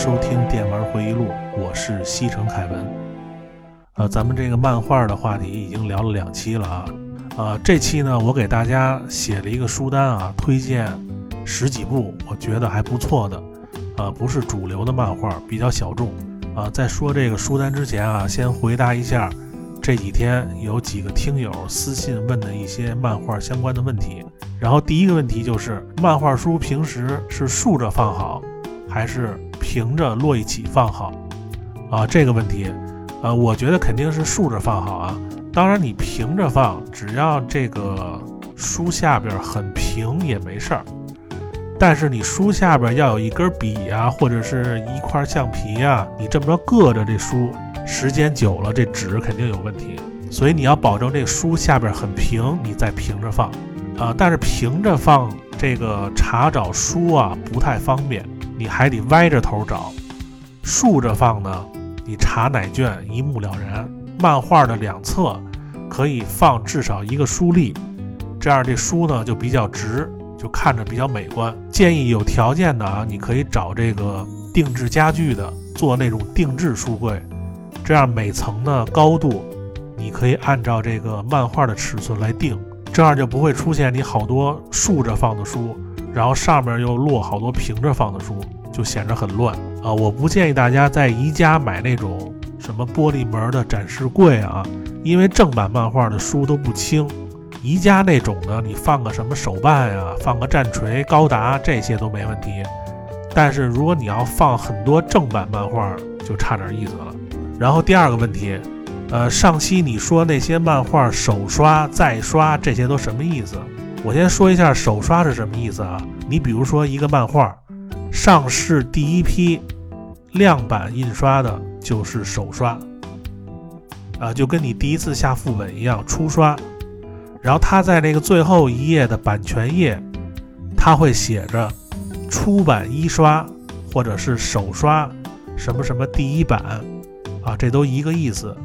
收听电玩回忆录，我是西城凯文。呃，咱们这个漫画的话题已经聊了两期了啊，呃，这期呢，我给大家写了一个书单啊，推荐十几部我觉得还不错的，呃，不是主流的漫画，比较小众。啊，在说这个书单之前啊，先回答一下这几天有几个听友私信问的一些漫画相关的问题。然后第一个问题就是，漫画书平时是竖着放好？还是平着摞一起放好啊？这个问题，呃，我觉得肯定是竖着放好啊。当然，你平着放，只要这个书下边很平也没事儿。但是你书下边要有一根笔呀，或者是一块橡皮呀，你这么着硌着这书，时间久了这纸肯定有问题。所以你要保证这书下边很平，你再平着放啊。但是平着放这个查找书啊不太方便。你还得歪着头找，竖着放呢，你查哪卷一目了然。漫画的两侧可以放至少一个书立，这样这书呢就比较直，就看着比较美观。建议有条件的啊，你可以找这个定制家具的做那种定制书柜，这样每层的高度你可以按照这个漫画的尺寸来定，这样就不会出现你好多竖着放的书。然后上面又摞好多平着放的书，就显得很乱啊！我不建议大家在宜家买那种什么玻璃门的展示柜啊，因为正版漫画的书都不轻。宜家那种呢，你放个什么手办呀，放个战锤、高达这些都没问题。但是如果你要放很多正版漫画，就差点意思了。然后第二个问题，呃，上期你说那些漫画手刷再刷，这些都什么意思？我先说一下手刷是什么意思啊？你比如说一个漫画上市第一批量版印刷的，就是手刷啊，就跟你第一次下副本一样，初刷。然后它在那个最后一页的版权页，它会写着出版一刷或者是手刷什么什么第一版啊，这都一个意思。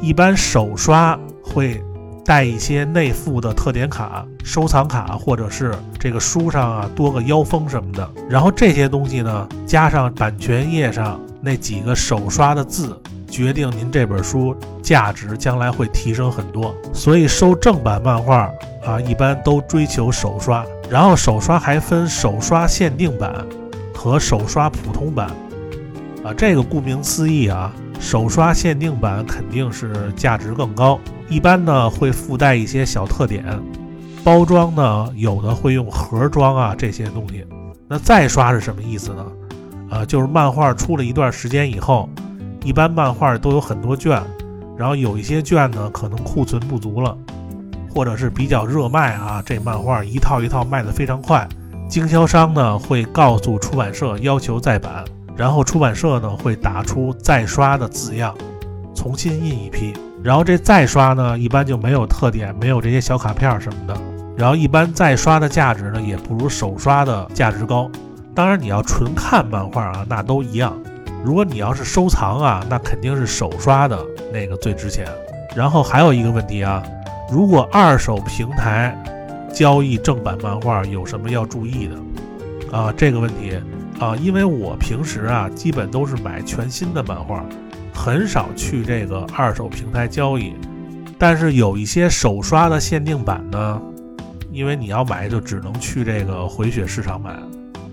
一般手刷会。带一些内附的特点卡、收藏卡，或者是这个书上啊多个腰封什么的。然后这些东西呢，加上版权页上那几个手刷的字，决定您这本书价值将来会提升很多。所以收正版漫画啊，一般都追求手刷。然后手刷还分手刷限定版和手刷普通版啊，这个顾名思义啊。手刷限定版肯定是价值更高，一般呢会附带一些小特点，包装呢有的会用盒装啊这些东西。那再刷是什么意思呢？啊，就是漫画出了一段时间以后，一般漫画都有很多卷，然后有一些卷呢可能库存不足了，或者是比较热卖啊，这漫画一套一套卖得非常快，经销商呢会告诉出版社要求再版。然后出版社呢会打出再刷的字样，重新印一批。然后这再刷呢一般就没有特点，没有这些小卡片什么的。然后一般再刷的价值呢也不如手刷的价值高。当然你要纯看漫画啊，那都一样。如果你要是收藏啊，那肯定是手刷的那个最值钱。然后还有一个问题啊，如果二手平台交易正版漫画，有什么要注意的啊？这个问题。啊，因为我平时啊，基本都是买全新的漫画，很少去这个二手平台交易。但是有一些手刷的限定版呢，因为你要买就只能去这个回血市场买，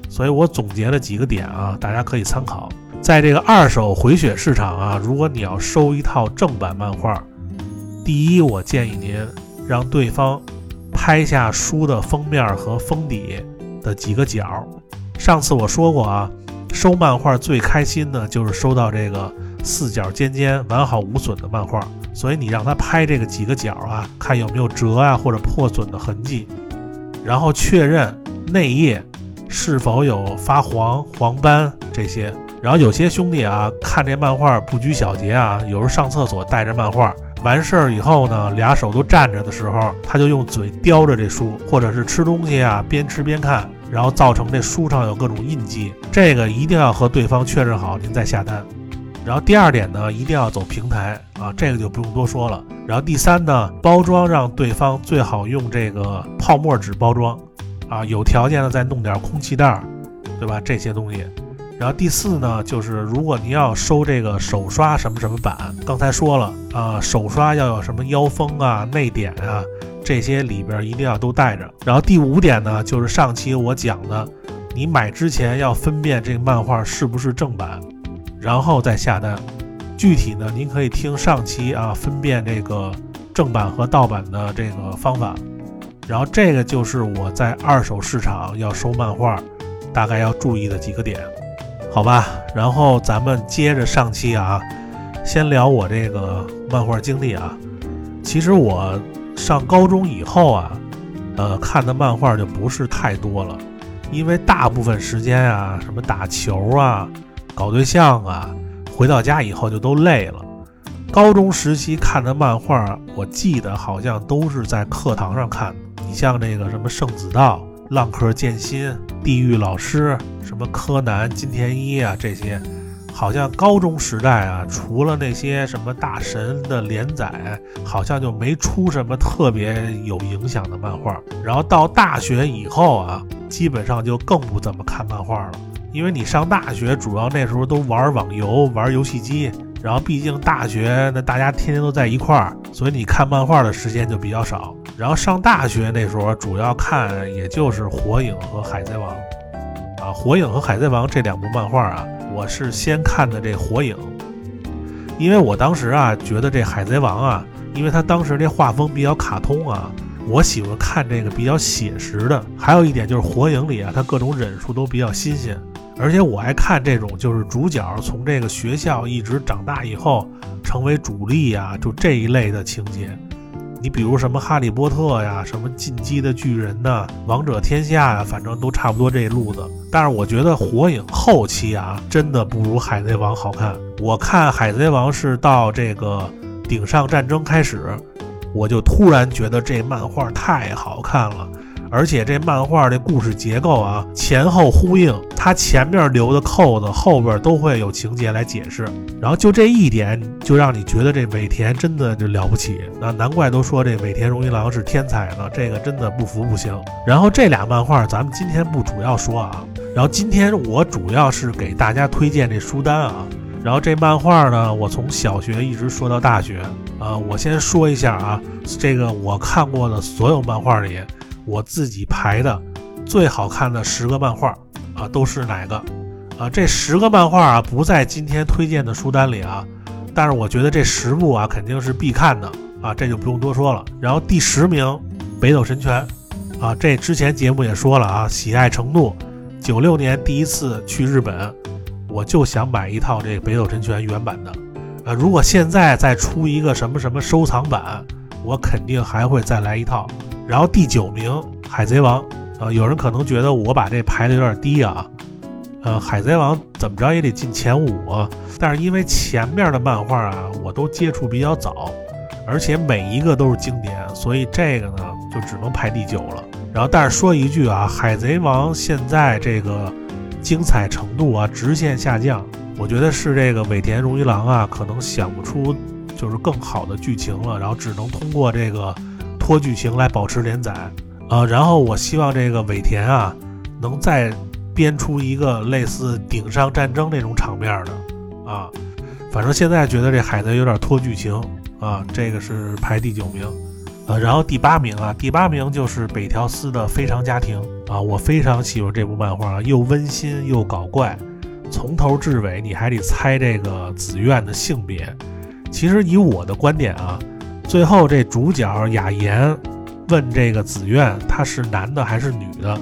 所以我总结了几个点啊，大家可以参考。在这个二手回血市场啊，如果你要收一套正版漫画，第一，我建议您让对方拍下书的封面和封底的几个角。上次我说过啊，收漫画最开心的就是收到这个四角尖尖、完好无损的漫画。所以你让他拍这个几个角啊，看有没有折啊或者破损的痕迹，然后确认内页是否有发黄、黄斑这些。然后有些兄弟啊，看这漫画不拘小节啊，有时候上厕所带着漫画，完事儿以后呢，俩手都站着的时候，他就用嘴叼着这书，或者是吃东西啊，边吃边看。然后造成这书上有各种印记，这个一定要和对方确认好，您再下单。然后第二点呢，一定要走平台啊，这个就不用多说了。然后第三呢，包装让对方最好用这个泡沫纸包装，啊，有条件的再弄点空气袋，对吧？这些东西。然后第四呢，就是如果您要收这个手刷什么什么版，刚才说了啊，手刷要有什么腰封啊、内点啊，这些里边一定要都带着。然后第五点呢，就是上期我讲的，你买之前要分辨这个漫画是不是正版，然后再下单。具体呢，您可以听上期啊，分辨这个正版和盗版的这个方法。然后这个就是我在二手市场要收漫画，大概要注意的几个点。好吧，然后咱们接着上期啊，先聊我这个漫画经历啊。其实我上高中以后啊，呃，看的漫画就不是太多了，因为大部分时间啊，什么打球啊、搞对象啊，回到家以后就都累了。高中时期看的漫画，我记得好像都是在课堂上看的。你像这个什么圣子道。浪客剑心、地狱老师、什么柯南、金田一啊，这些好像高中时代啊，除了那些什么大神的连载，好像就没出什么特别有影响的漫画。然后到大学以后啊，基本上就更不怎么看漫画了，因为你上大学主要那时候都玩网游、玩游戏机。然后毕竟大学那大家天天都在一块儿，所以你看漫画的时间就比较少。然后上大学那时候主要看也就是《火影》和《海贼王》啊，《火影》和《海贼王》这两部漫画啊，我是先看的这《火影》，因为我当时啊觉得这《海贼王》啊，因为它当时这画风比较卡通啊，我喜欢看这个比较写实的。还有一点就是《火影》里啊，它各种忍术都比较新鲜。而且我爱看这种，就是主角从这个学校一直长大以后成为主力呀，就这一类的情节。你比如什么哈利波特呀，什么进击的巨人呐，王者天下呀，反正都差不多这路子。但是我觉得火影后期啊，真的不如海贼王好看。我看海贼王是到这个顶上战争开始，我就突然觉得这漫画太好看了。而且这漫画这故事结构啊，前后呼应，它前面留的扣子，后边都会有情节来解释。然后就这一点，就让你觉得这尾田真的就了不起。那难怪都说这尾田荣一郎是天才呢，这个真的不服不行。然后这俩漫画咱们今天不主要说啊，然后今天我主要是给大家推荐这书单啊。然后这漫画呢，我从小学一直说到大学啊。我先说一下啊，这个我看过的所有漫画里。我自己排的最好看的十个漫画啊，都是哪个啊？这十个漫画啊，不在今天推荐的书单里啊，但是我觉得这十部啊，肯定是必看的啊，这就不用多说了。然后第十名《北斗神拳》啊，这之前节目也说了啊，喜爱程度。九六年第一次去日本，我就想买一套这个《北斗神拳》原版的啊。如果现在再出一个什么什么收藏版，我肯定还会再来一套。然后第九名《海贼王》啊，有人可能觉得我把这排的有点低啊，呃，《海贼王》怎么着也得进前五啊。但是因为前面的漫画啊，我都接触比较早，而且每一个都是经典，所以这个呢就只能排第九了。然后，但是说一句啊，《海贼王》现在这个精彩程度啊直线下降，我觉得是这个尾田荣一郎啊，可能想不出就是更好的剧情了，然后只能通过这个。拖剧情来保持连载，呃，然后我希望这个尾田啊，能再编出一个类似顶上战争那种场面的啊。反正现在觉得这海贼有点拖剧情啊，这个是排第九名，呃，然后第八名啊，第八名就是北条司的《非常家庭》啊，我非常喜欢这部漫画，又温馨又搞怪，从头至尾你还得猜这个紫苑的性别。其实以我的观点啊。最后，这主角雅言问这个紫苑，他是男的还是女的？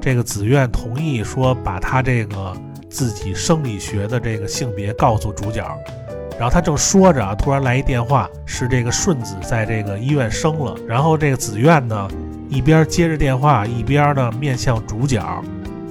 这个紫苑同意说，把他这个自己生理学的这个性别告诉主角。然后他正说着啊，突然来一电话，是这个顺子在这个医院生了。然后这个紫苑呢，一边接着电话，一边呢面向主角，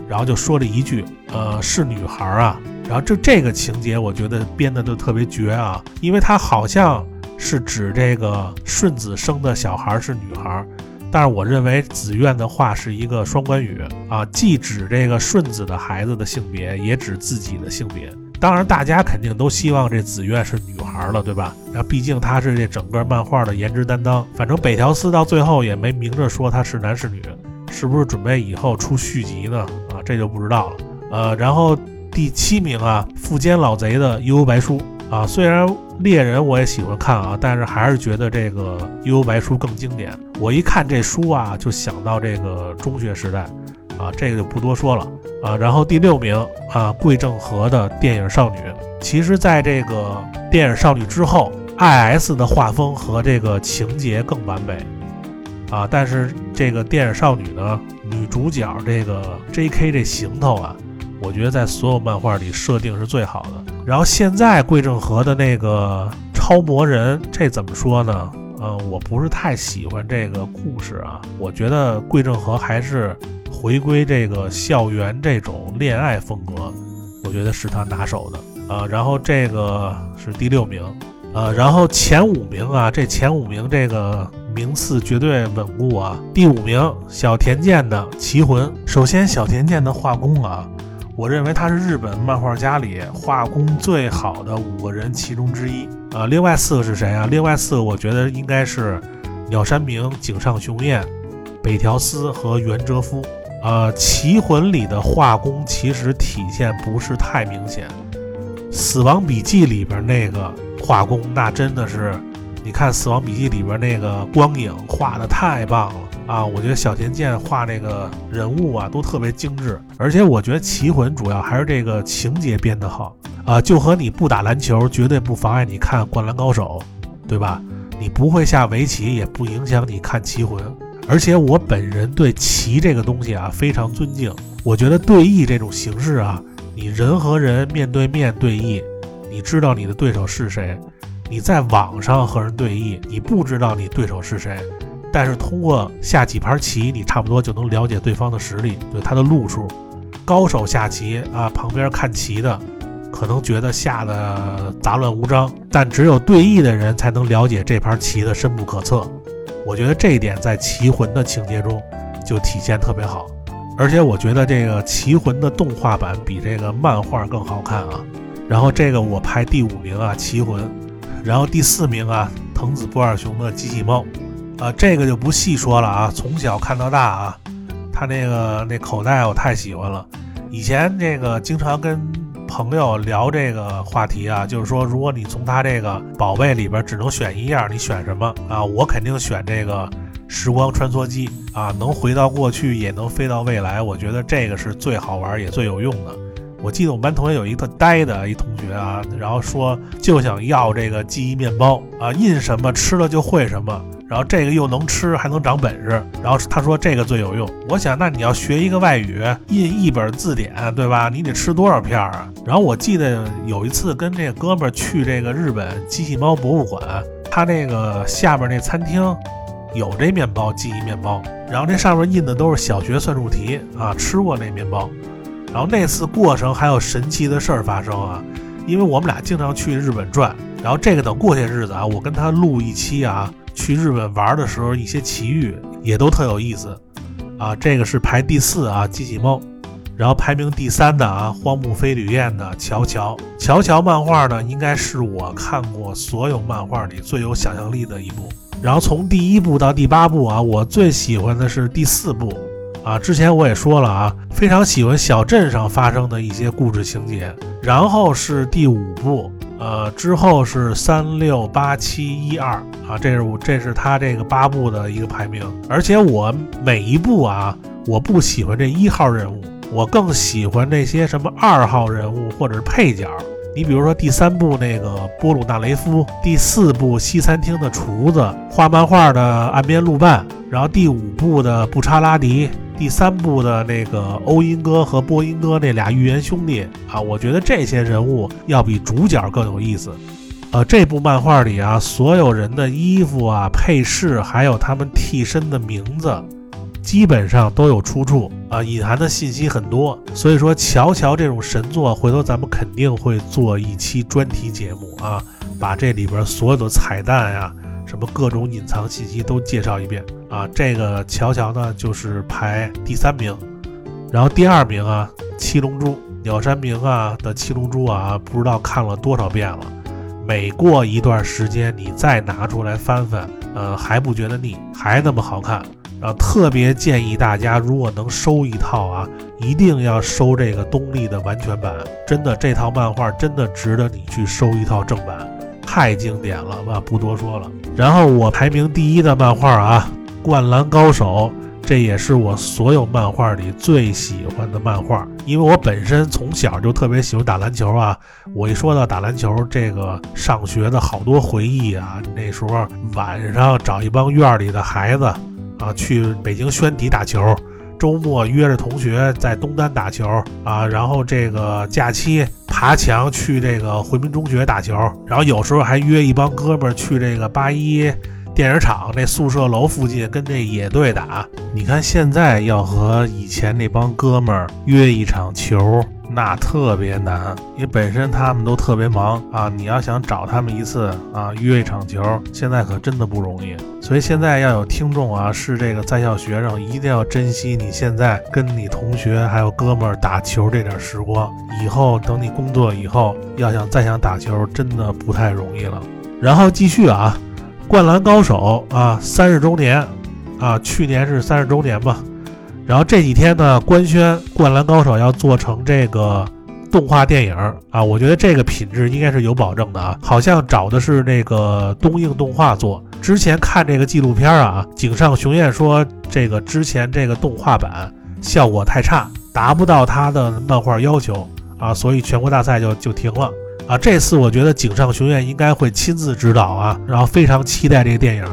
然后就说了一句：“呃，是女孩啊。”然后这这个情节，我觉得编的都特别绝啊，因为他好像。是指这个顺子生的小孩是女孩，但是我认为子苑的话是一个双关语啊，既指这个顺子的孩子的性别，也指自己的性别。当然，大家肯定都希望这子苑是女孩了，对吧？然后毕竟她是这整个漫画的颜值担当。反正北条司到最后也没明着说他是男是女，是不是准备以后出续集呢？啊，这就不知道了。呃，然后第七名啊，富坚老贼的《悠悠白书》啊，虽然猎人我也喜欢看啊，但是还是觉得这个《悠悠白书》更经典。我一看这书啊，就想到这个中学时代啊，这个就不多说了啊。然后第六名啊，桂正和的《电影少女》，其实在这个《电影少女》之后，I.S 的画风和这个情节更完美啊，但是这个《电影少女》呢，女主角这个 J.K 这行头啊。我觉得在所有漫画里设定是最好的。然后现在桂正和的那个超魔人，这怎么说呢？嗯，我不是太喜欢这个故事啊。我觉得桂正和还是回归这个校园这种恋爱风格，我觉得是他拿手的啊。然后这个是第六名，呃，然后前五名啊，这前五名这个名次绝对稳固啊。第五名小田健的《棋魂》，首先小田健的画工啊。我认为他是日本漫画家里画工最好的五个人其中之一啊。另外四个是谁啊？另外四个我觉得应该是鸟山明、井上雄彦、北条司和原哲夫。呃，《棋魂》里的画工其实体现不是太明显，《死亡笔记》里边那个画工那真的是，你看《死亡笔记》里边那个光影画的太棒了。啊，我觉得小田健画那个人物啊，都特别精致，而且我觉得《棋魂》主要还是这个情节编得好啊，就和你不打篮球绝对不妨碍你看《灌篮高手》，对吧？你不会下围棋也不影响你看《棋魂》，而且我本人对棋这个东西啊非常尊敬，我觉得对弈这种形式啊，你人和人面对面对弈，你知道你的对手是谁；你在网上和人对弈，你不知道你对手是谁。但是通过下几盘棋，你差不多就能了解对方的实力，对他的路数。高手下棋啊，旁边看棋的可能觉得下的杂乱无章，但只有对弈的人才能了解这盘棋的深不可测。我觉得这一点在《棋魂》的情节中就体现特别好。而且我觉得这个《棋魂》的动画版比这个漫画更好看啊。然后这个我排第五名啊，《棋魂》，然后第四名啊，藤子不二雄的《机器猫》。啊，这个就不细说了啊，从小看到大啊，他那个那口袋我太喜欢了。以前这个经常跟朋友聊这个话题啊，就是说，如果你从他这个宝贝里边只能选一样，你选什么啊？我肯定选这个时光穿梭机啊，能回到过去，也能飞到未来。我觉得这个是最好玩也最有用的。我记得我们班同学有一个呆的一同学啊，然后说就想要这个记忆面包啊，印什么吃了就会什么。然后这个又能吃，还能长本事。然后他说这个最有用。我想，那你要学一个外语，印一本字典，对吧？你得吃多少片啊？然后我记得有一次跟这哥们儿去这个日本机器猫博物馆，他那个下边那餐厅有这面包，记忆面包。然后这上面印的都是小学算术题啊，吃过那面包。然后那次过程还有神奇的事儿发生啊，因为我们俩经常去日本转。然后这个等过些日子啊，我跟他录一期啊。去日本玩的时候，一些奇遇也都特有意思，啊，这个是排第四啊，机器猫，然后排名第三的啊，荒木飞吕彦的乔乔，乔乔漫画呢，应该是我看过所有漫画里最有想象力的一部。然后从第一部到第八部啊，我最喜欢的是第四部，啊，之前我也说了啊，非常喜欢小镇上发生的一些故事情节。然后是第五部。呃，之后是三六八七一二啊，这是我这是他这个八部的一个排名。而且我每一部啊，我不喜欢这一号人物，我更喜欢那些什么二号人物或者是配角。你比如说第三部那个波鲁纳雷夫，第四部西餐厅的厨子，画漫画的岸边露伴，然后第五部的布查拉迪。第三部的那个欧音哥和波音哥那俩预言兄弟啊，我觉得这些人物要比主角更有意思。呃，这部漫画里啊，所有人的衣服啊、配饰，还有他们替身的名字，基本上都有出处啊，隐含的信息很多。所以说，乔乔这种神作，回头咱们肯定会做一期专题节目啊，把这里边所有的彩蛋呀。什么各种隐藏信息都介绍一遍啊！这个乔乔呢，就是排第三名，然后第二名啊，七龙珠鸟山明啊的七龙珠啊，不知道看了多少遍了，每过一段时间你再拿出来翻翻，呃，还不觉得腻，还那么好看然后特别建议大家，如果能收一套啊，一定要收这个东立的完全版。真的，这套漫画真的值得你去收一套正版，太经典了吧！不多说了。然后我排名第一的漫画啊，《灌篮高手》。这也是我所有漫画里最喜欢的漫画，因为我本身从小就特别喜欢打篮球啊。我一说到打篮球，这个上学的好多回忆啊，那时候晚上找一帮院里的孩子啊，去北京宣体打球，周末约着同学在东单打球啊，然后这个假期爬墙去这个回民中学打球，然后有时候还约一帮哥们儿去这个八一。电影厂那宿舍楼附近跟这野队打，你看现在要和以前那帮哥们儿约一场球，那特别难，因为本身他们都特别忙啊。你要想找他们一次啊，约一场球，现在可真的不容易。所以现在要有听众啊，是这个在校学生，一定要珍惜你现在跟你同学还有哥们儿打球这点时光。以后等你工作以后，要想再想打球，真的不太容易了。然后继续啊。灌篮高手啊，三十周年啊，去年是三十周年吧。然后这几天呢，官宣灌篮高手要做成这个动画电影啊，我觉得这个品质应该是有保证的啊。好像找的是那个东映动画做。之前看这个纪录片啊，井上雄彦说这个之前这个动画版效果太差，达不到他的漫画要求啊，所以全国大赛就就停了。啊，这次我觉得井上雄彦应该会亲自指导啊，然后非常期待这个电影。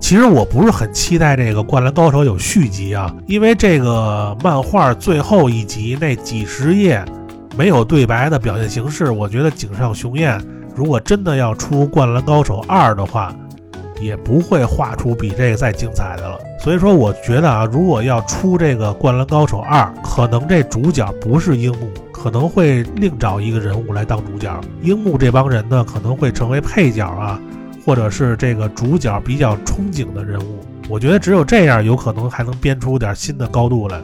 其实我不是很期待这个《灌篮高手》有续集啊，因为这个漫画最后一集那几十页没有对白的表现形式，我觉得井上雄彦如果真的要出《灌篮高手二》的话，也不会画出比这个再精彩的了。所以说，我觉得啊，如果要出这个《灌篮高手二》，可能这主角不是樱木。可能会另找一个人物来当主角，樱木这帮人呢可能会成为配角啊，或者是这个主角比较憧憬的人物。我觉得只有这样，有可能还能编出点新的高度来。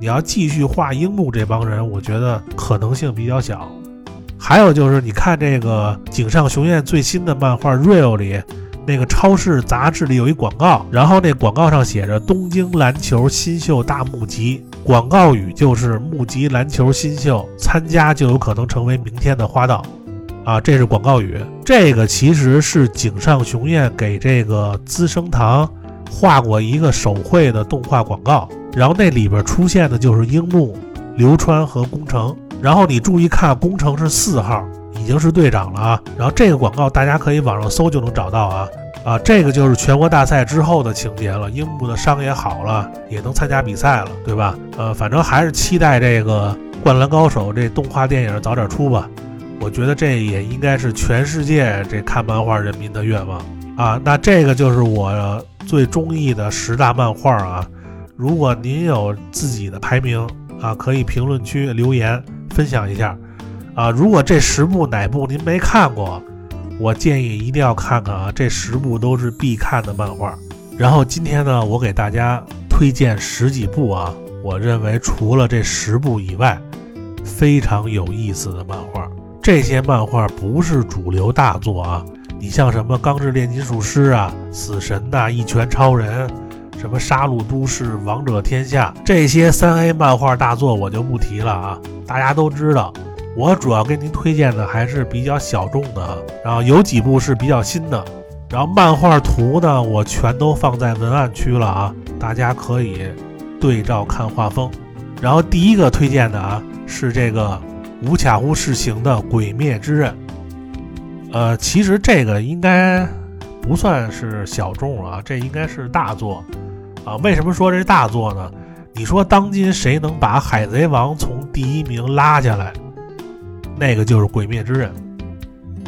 你要继续画樱木这帮人，我觉得可能性比较小。还有就是，你看这个井上雄彦最新的漫画《Real》里。那个超市杂志里有一广告，然后那广告上写着“东京篮球新秀大募集”，广告语就是“募集篮球新秀，参加就有可能成为明天的花道”。啊，这是广告语。这个其实是井上雄彦给这个资生堂画过一个手绘的动画广告，然后那里边出现的就是樱木、流川和宫城。然后你注意看，宫城是四号。已经是队长了啊，然后这个广告大家可以网上搜就能找到啊啊，这个就是全国大赛之后的情节了。樱木的伤也好了，也能参加比赛了，对吧？呃，反正还是期待这个《灌篮高手》这动画电影早点出吧。我觉得这也应该是全世界这看漫画人民的愿望啊。那这个就是我最中意的十大漫画啊。如果您有自己的排名啊，可以评论区留言分享一下。啊，如果这十部哪部您没看过，我建议一定要看看啊！这十部都是必看的漫画。然后今天呢，我给大家推荐十几部啊，我认为除了这十部以外，非常有意思的漫画。这些漫画不是主流大作啊，你像什么《钢之炼金术师》啊、《死神》呐、《一拳超人》、什么《杀戮都市》、《王者天下》这些三 A 漫画大作，我就不提了啊，大家都知道。我主要给您推荐的还是比较小众的，然后有几部是比较新的，然后漫画图呢，我全都放在文案区了啊，大家可以对照看画风。然后第一个推荐的啊是这个无卡无世行的《鬼灭之刃》，呃，其实这个应该不算是小众啊，这应该是大作啊。为什么说这大作呢？你说当今谁能把海贼王从第一名拉下来？那个就是《鬼灭之刃》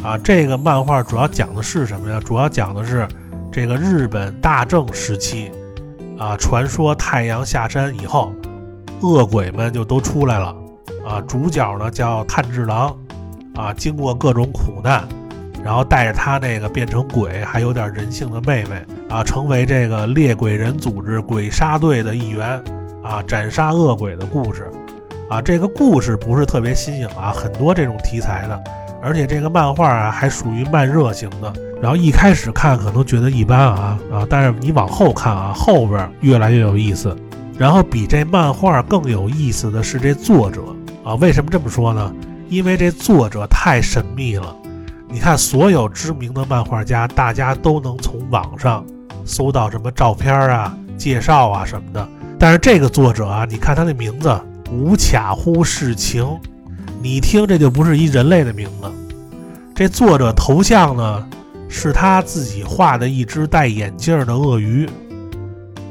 啊，这个漫画主要讲的是什么呀？主要讲的是这个日本大正时期啊，传说太阳下山以后，恶鬼们就都出来了啊。主角呢叫炭治郎啊，经过各种苦难，然后带着他那个变成鬼还有点人性的妹妹啊，成为这个猎鬼人组织鬼杀队的一员啊，斩杀恶鬼的故事。啊，这个故事不是特别新颖啊，很多这种题材的，而且这个漫画啊还属于慢热型的。然后一开始看可能觉得一般啊啊，但是你往后看啊，后边越来越有意思。然后比这漫画更有意思的是这作者啊，为什么这么说呢？因为这作者太神秘了。你看，所有知名的漫画家，大家都能从网上搜到什么照片啊、介绍啊什么的。但是这个作者啊，你看他的名字无卡乎世情，你听这就不是一人类的名字。这作者头像呢，是他自己画的一只戴眼镜的鳄鱼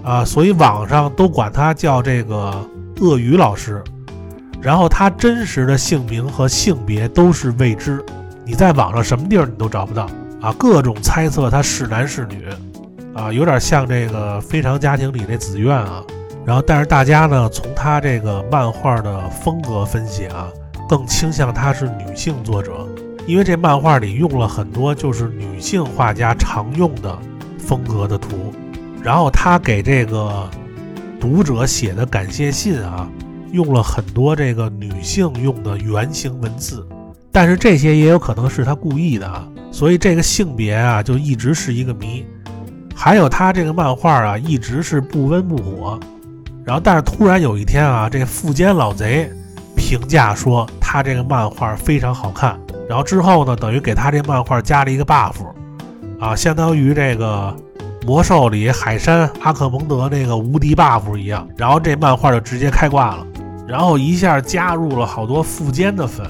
啊，所以网上都管他叫这个鳄鱼老师。然后他真实的姓名和性别都是未知。你在网上什么地儿你都找不到啊，各种猜测他是男是女，啊，有点像这个《非常家庭》里那紫苑啊。然后，但是大家呢，从他这个漫画的风格分析啊，更倾向他是女性作者，因为这漫画里用了很多就是女性画家常用的风格的图。然后他给这个读者写的感谢信啊，用了很多这个女性用的原型文字。但是这些也有可能是他故意的啊，所以这个性别啊就一直是一个谜。还有他这个漫画啊一直是不温不火，然后但是突然有一天啊，这富坚老贼评价说他这个漫画非常好看，然后之后呢等于给他这漫画加了一个 buff，啊，相当于这个魔兽里海山阿克蒙德那个无敌 buff 一样，然后这漫画就直接开挂了，然后一下加入了好多富坚的粉。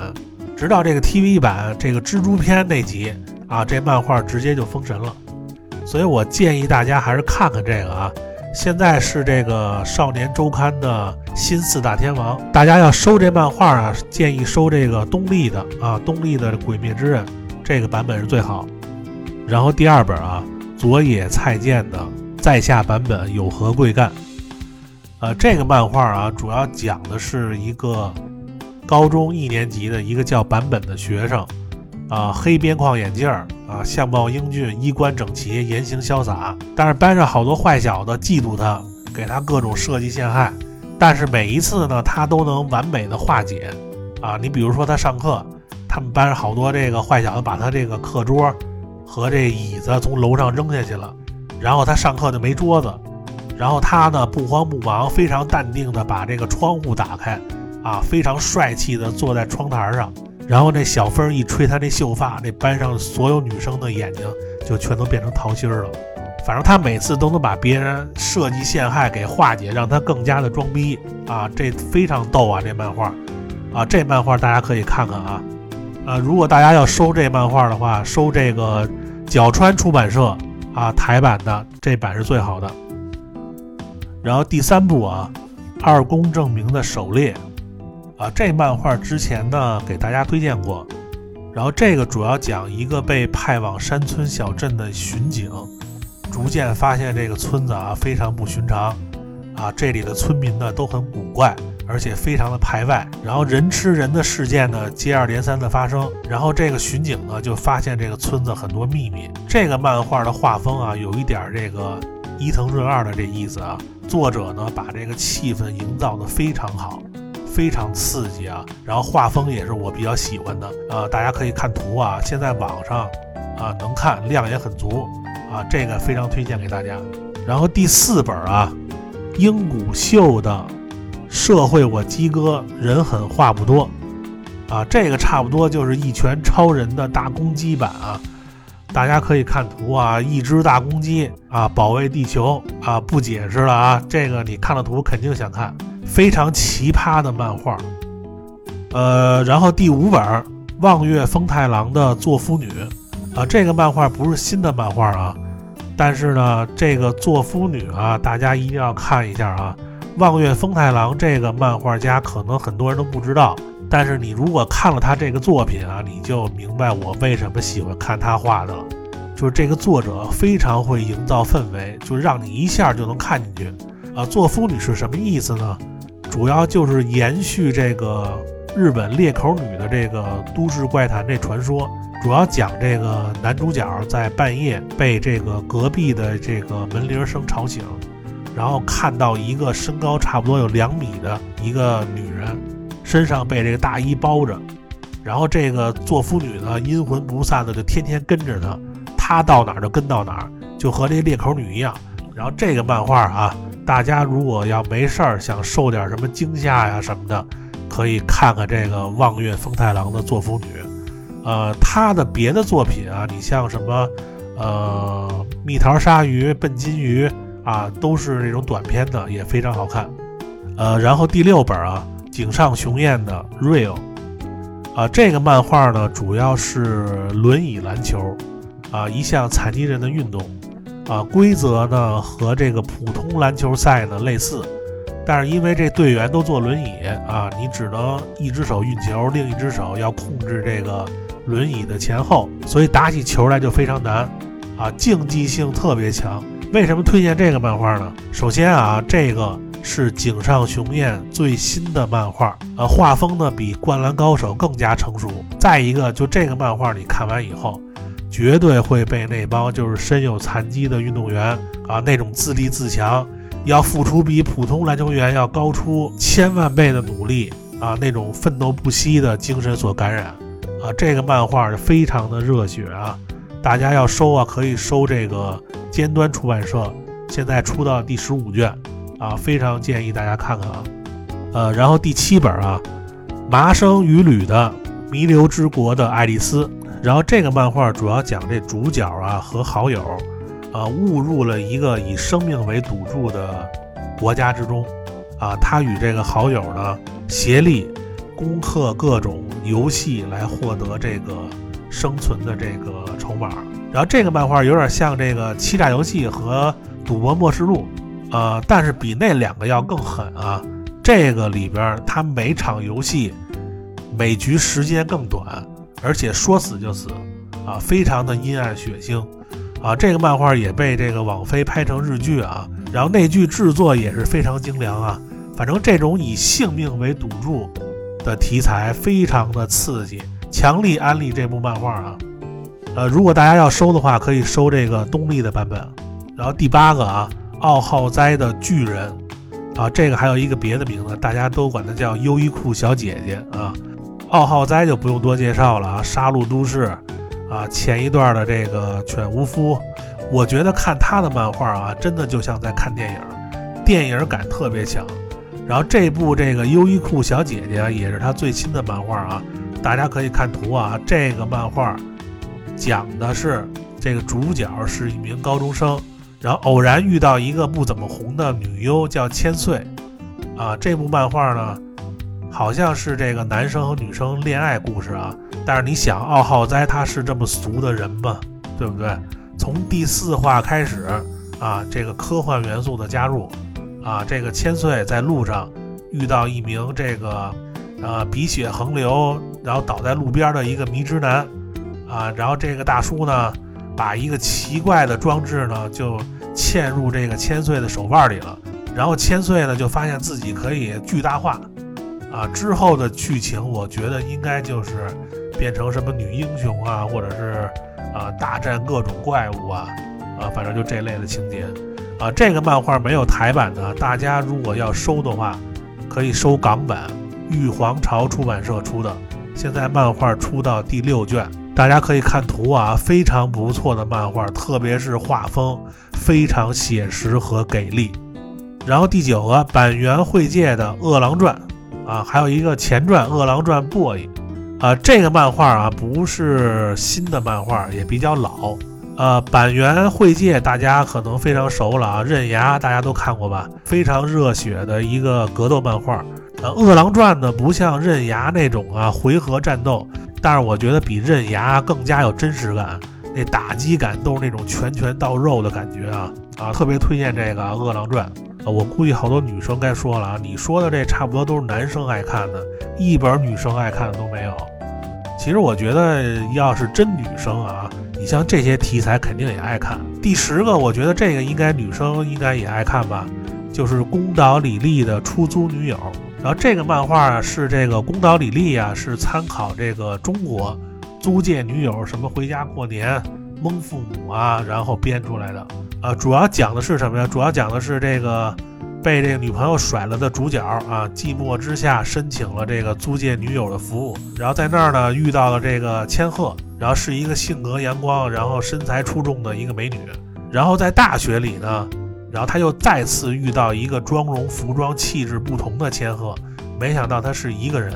直到这个 TV 版这个蜘蛛篇那集啊，这漫画直接就封神了，所以我建议大家还是看看这个啊。现在是这个少年周刊的新四大天王，大家要收这漫画啊，建议收这个东立的啊，东立的《鬼灭之刃》这个版本是最好。然后第二本啊，佐野菜见的在下版本有何贵干？呃，这个漫画啊，主要讲的是一个。高中一年级的一个叫坂本的学生，啊，黑边框眼镜儿，啊，相貌英俊，衣冠整齐，言行潇洒。但是班上好多坏小子嫉妒他，给他各种设计陷害。但是每一次呢，他都能完美的化解。啊，你比如说他上课，他们班上好多这个坏小子把他这个课桌和这椅子从楼上扔下去了，然后他上课就没桌子，然后他呢不慌不忙，非常淡定的把这个窗户打开。啊，非常帅气的坐在窗台上，然后那小风一吹他那秀发，那班上所有女生的眼睛就全都变成桃心了。反正他每次都能把别人设计陷害给化解，让他更加的装逼啊，这非常逗啊！这漫画啊，这漫画大家可以看看啊。呃，如果大家要收这漫画的话，收这个角川出版社啊台版的这版是最好的。然后第三部啊，二宫正明的狩猎。啊，这漫画之前呢给大家推荐过，然后这个主要讲一个被派往山村小镇的巡警，逐渐发现这个村子啊非常不寻常，啊这里的村民呢都很古怪，而且非常的排外，然后人吃人的事件呢接二连三的发生，然后这个巡警呢就发现这个村子很多秘密。这个漫画的画风啊有一点这个伊藤润二的这意思啊，作者呢把这个气氛营造的非常好。非常刺激啊，然后画风也是我比较喜欢的啊，大家可以看图啊，现在网上啊能看，量也很足啊，这个非常推荐给大家。然后第四本啊，樱谷秀的《社会我鸡哥人狠话不多》啊，这个差不多就是一拳超人的大公鸡版啊，大家可以看图啊，一只大公鸡啊保卫地球啊，不解释了啊，这个你看了图肯定想看。非常奇葩的漫画，呃，然后第五本望月丰太郎的做夫女，啊，这个漫画不是新的漫画啊，但是呢，这个做夫女啊，大家一定要看一下啊。望月丰太郎这个漫画家可能很多人都不知道，但是你如果看了他这个作品啊，你就明白我为什么喜欢看他画的了，就是这个作者非常会营造氛围，就让你一下就能看进去。啊，做夫女是什么意思呢？主要就是延续这个日本裂口女的这个都市怪谈这传说，主要讲这个男主角在半夜被这个隔壁的这个门铃声吵醒，然后看到一个身高差不多有两米的一个女人，身上被这个大衣包着，然后这个做夫女呢，阴魂不散的就天天跟着他，他到哪儿就跟到哪儿，就和这裂口女一样。然后这个漫画啊，大家如果要没事儿想受点什么惊吓呀什么的，可以看看这个望月风太郎的做夫女。呃，他的别的作品啊，你像什么，呃，蜜桃鲨鱼、笨金鱼啊，都是那种短片的，也非常好看。呃，然后第六本啊，井上雄彦的《Real》。啊，这个漫画呢，主要是轮椅篮球，啊，一项残疾人的运动，啊，规则呢和这个普通篮球赛呢类似，但是因为这队员都坐轮椅啊，你只能一只手运球，另一只手要控制这个轮椅的前后，所以打起球来就非常难，啊，竞技性特别强。为什么推荐这个漫画呢？首先啊，这个。是井上雄彦最新的漫画，呃，画风呢比《灌篮高手》更加成熟。再一个，就这个漫画你看完以后，绝对会被那帮就是身有残疾的运动员啊那种自立自强，要付出比普通篮球员要高出千万倍的努力啊那种奋斗不息的精神所感染啊。这个漫画非常的热血啊，大家要收啊，可以收这个尖端出版社，现在出到第十五卷。啊，非常建议大家看看啊，呃，然后第七本啊，麻生与吕的《弥留之国的爱丽丝》，然后这个漫画主要讲这主角啊和好友，啊误入了一个以生命为赌注的国家之中，啊，他与这个好友呢协力攻克各种游戏来获得这个生存的这个筹码，然后这个漫画有点像这个欺诈游戏和赌博默示录。呃，但是比那两个要更狠啊！这个里边，它每场游戏每局时间更短，而且说死就死，啊，非常的阴暗血腥，啊，这个漫画也被这个网飞拍成日剧啊，然后那剧制作也是非常精良啊。反正这种以性命为赌注的题材非常的刺激，强力安利这部漫画啊！呃，如果大家要收的话，可以收这个东立的版本。然后第八个啊。奥浩哉的巨人啊，这个还有一个别的名字，大家都管它叫优衣库小姐姐啊。奥浩哉就不用多介绍了啊，杀戮都市啊，前一段的这个犬无夫，我觉得看他的漫画啊，真的就像在看电影，电影感特别强。然后这部这个优衣库小姐姐也是他最新的漫画啊，大家可以看图啊，这个漫画讲的是这个主角是一名高中生。然后偶然遇到一个不怎么红的女优，叫千岁，啊，这部漫画呢，好像是这个男生和女生恋爱故事啊。但是你想，奥浩哉他是这么俗的人吗？对不对？从第四话开始啊，这个科幻元素的加入，啊，这个千岁在路上遇到一名这个呃鼻血横流，然后倒在路边的一个迷之男，啊，然后这个大叔呢。把一个奇怪的装置呢，就嵌入这个千岁的手腕里了，然后千岁呢就发现自己可以巨大化，啊，之后的剧情我觉得应该就是变成什么女英雄啊，或者是啊大战各种怪物啊，啊，反正就这类的情节，啊，这个漫画没有台版的，大家如果要收的话，可以收港版，玉皇朝出版社出的，现在漫画出到第六卷。大家可以看图啊，非常不错的漫画，特别是画风非常写实和给力。然后第九个板垣惠介的《饿狼传》啊，还有一个前传《饿狼传 Boy》啊，这个漫画啊不是新的漫画，也比较老。呃，板垣惠介大家可能非常熟了啊，《刃牙》大家都看过吧？非常热血的一个格斗漫画。呃，《饿狼传》呢不像《刃牙》那种啊回合战斗。但是我觉得比刃牙更加有真实感，那打击感都是那种拳拳到肉的感觉啊啊！特别推荐这个《饿狼传》啊！我估计好多女生该说了啊，你说的这差不多都是男生爱看的，一本女生爱看的都没有。其实我觉得要是真女生啊，你像这些题材肯定也爱看。第十个，我觉得这个应该女生应该也爱看吧，就是宫岛李丽的出租女友。然后这个漫画啊，是这个宫岛李丽啊，是参考这个中国租借女友什么回家过年蒙父母啊，然后编出来的。呃，主要讲的是什么呀？主要讲的是这个被这个女朋友甩了的主角啊，寂寞之下申请了这个租借女友的服务，然后在那儿呢遇到了这个千鹤，然后是一个性格阳光，然后身材出众的一个美女，然后在大学里呢，然后他又再次遇到一个妆容、服装、气质不同的千鹤，没想到他是一个人，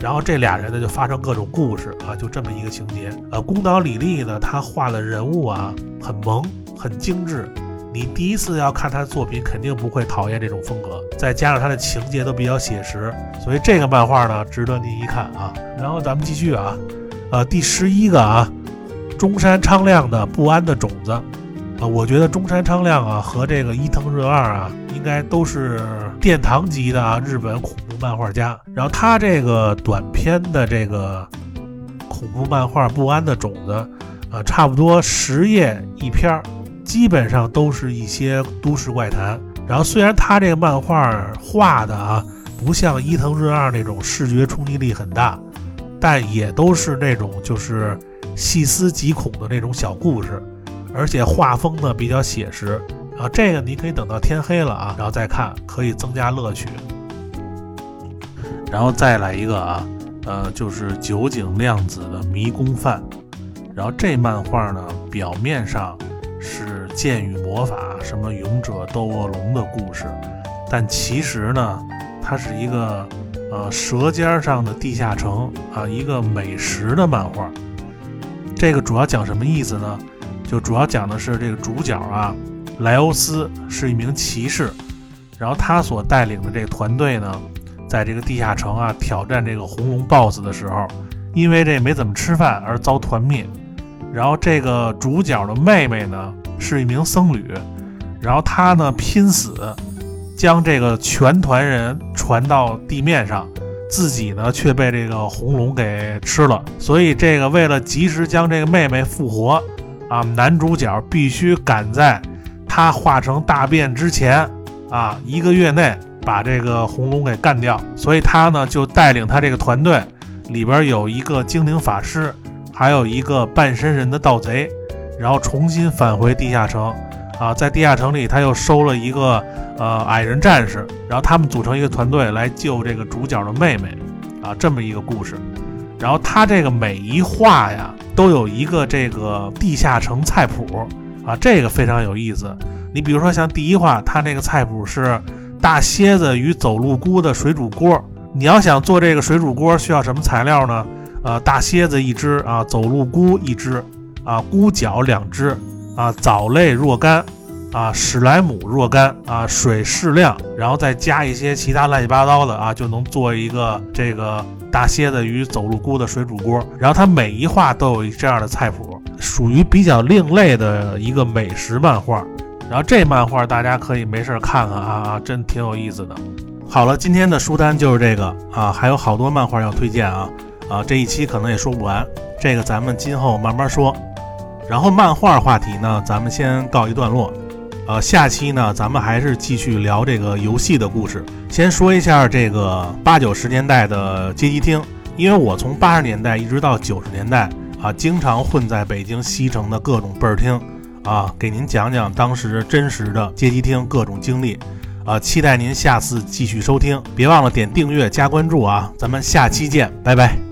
然后这俩人呢就发生各种故事啊，就这么一个情节。呃，宫岛李丽呢，她画的人物啊很萌，很精致。你第一次要看他的作品，肯定不会讨厌这种风格，再加上他的情节都比较写实，所以这个漫画呢值得您一看啊。然后咱们继续啊，呃，第十一个啊，中山昌亮的《不安的种子》啊，我觉得中山昌亮啊和这个伊藤润二啊，应该都是殿堂级的啊日本恐怖漫画家。然后他这个短篇的这个恐怖漫画《不安的种子》啊，差不多十页一篇儿。基本上都是一些都市怪谈，然后虽然他这个漫画画的啊不像伊藤润二那种视觉冲击力很大，但也都是那种就是细思极恐的那种小故事，而且画风呢比较写实啊。这个你可以等到天黑了啊，然后再看，可以增加乐趣。然后再来一个啊，呃，就是酒井亮子的《迷宫饭》，然后这漫画呢表面上。是剑与魔法，什么勇者斗恶龙的故事，但其实呢，它是一个呃舌尖上的地下城啊，一个美食的漫画。这个主要讲什么意思呢？就主要讲的是这个主角啊，莱欧斯是一名骑士，然后他所带领的这个团队呢，在这个地下城啊挑战这个红龙 BOSS 的时候，因为这没怎么吃饭而遭团灭。然后这个主角的妹妹呢是一名僧侣，然后她呢拼死将这个全团人传到地面上，自己呢却被这个红龙给吃了。所以这个为了及时将这个妹妹复活啊，男主角必须赶在他化成大便之前啊一个月内把这个红龙给干掉。所以他呢就带领他这个团队，里边有一个精灵法师。还有一个半身人的盗贼，然后重新返回地下城，啊，在地下城里他又收了一个呃矮人战士，然后他们组成一个团队来救这个主角的妹妹，啊，这么一个故事。然后他这个每一画呀都有一个这个地下城菜谱，啊，这个非常有意思。你比如说像第一话，它那个菜谱是大蝎子与走路菇的水煮锅。你要想做这个水煮锅，需要什么材料呢？呃，大蝎子一只啊，走路菇一只啊，菇角两只啊，藻类若干啊，史莱姆若干啊，水适量，然后再加一些其他乱七八糟的啊，就能做一个这个大蝎子与走路菇的水煮锅。然后它每一画都有这样的菜谱，属于比较另类的一个美食漫画。然后这漫画大家可以没事看看啊，真挺有意思的。好了，今天的书单就是这个啊，还有好多漫画要推荐啊。啊，这一期可能也说不完，这个咱们今后慢慢说。然后漫画话题呢，咱们先告一段落。呃，下期呢，咱们还是继续聊这个游戏的故事。先说一下这个八九十年代的街机厅，因为我从八十年代一直到九十年代啊，经常混在北京西城的各种倍儿厅啊，给您讲讲当时真实的街机厅各种经历。啊，期待您下次继续收听，别忘了点订阅加关注啊，咱们下期见，拜拜。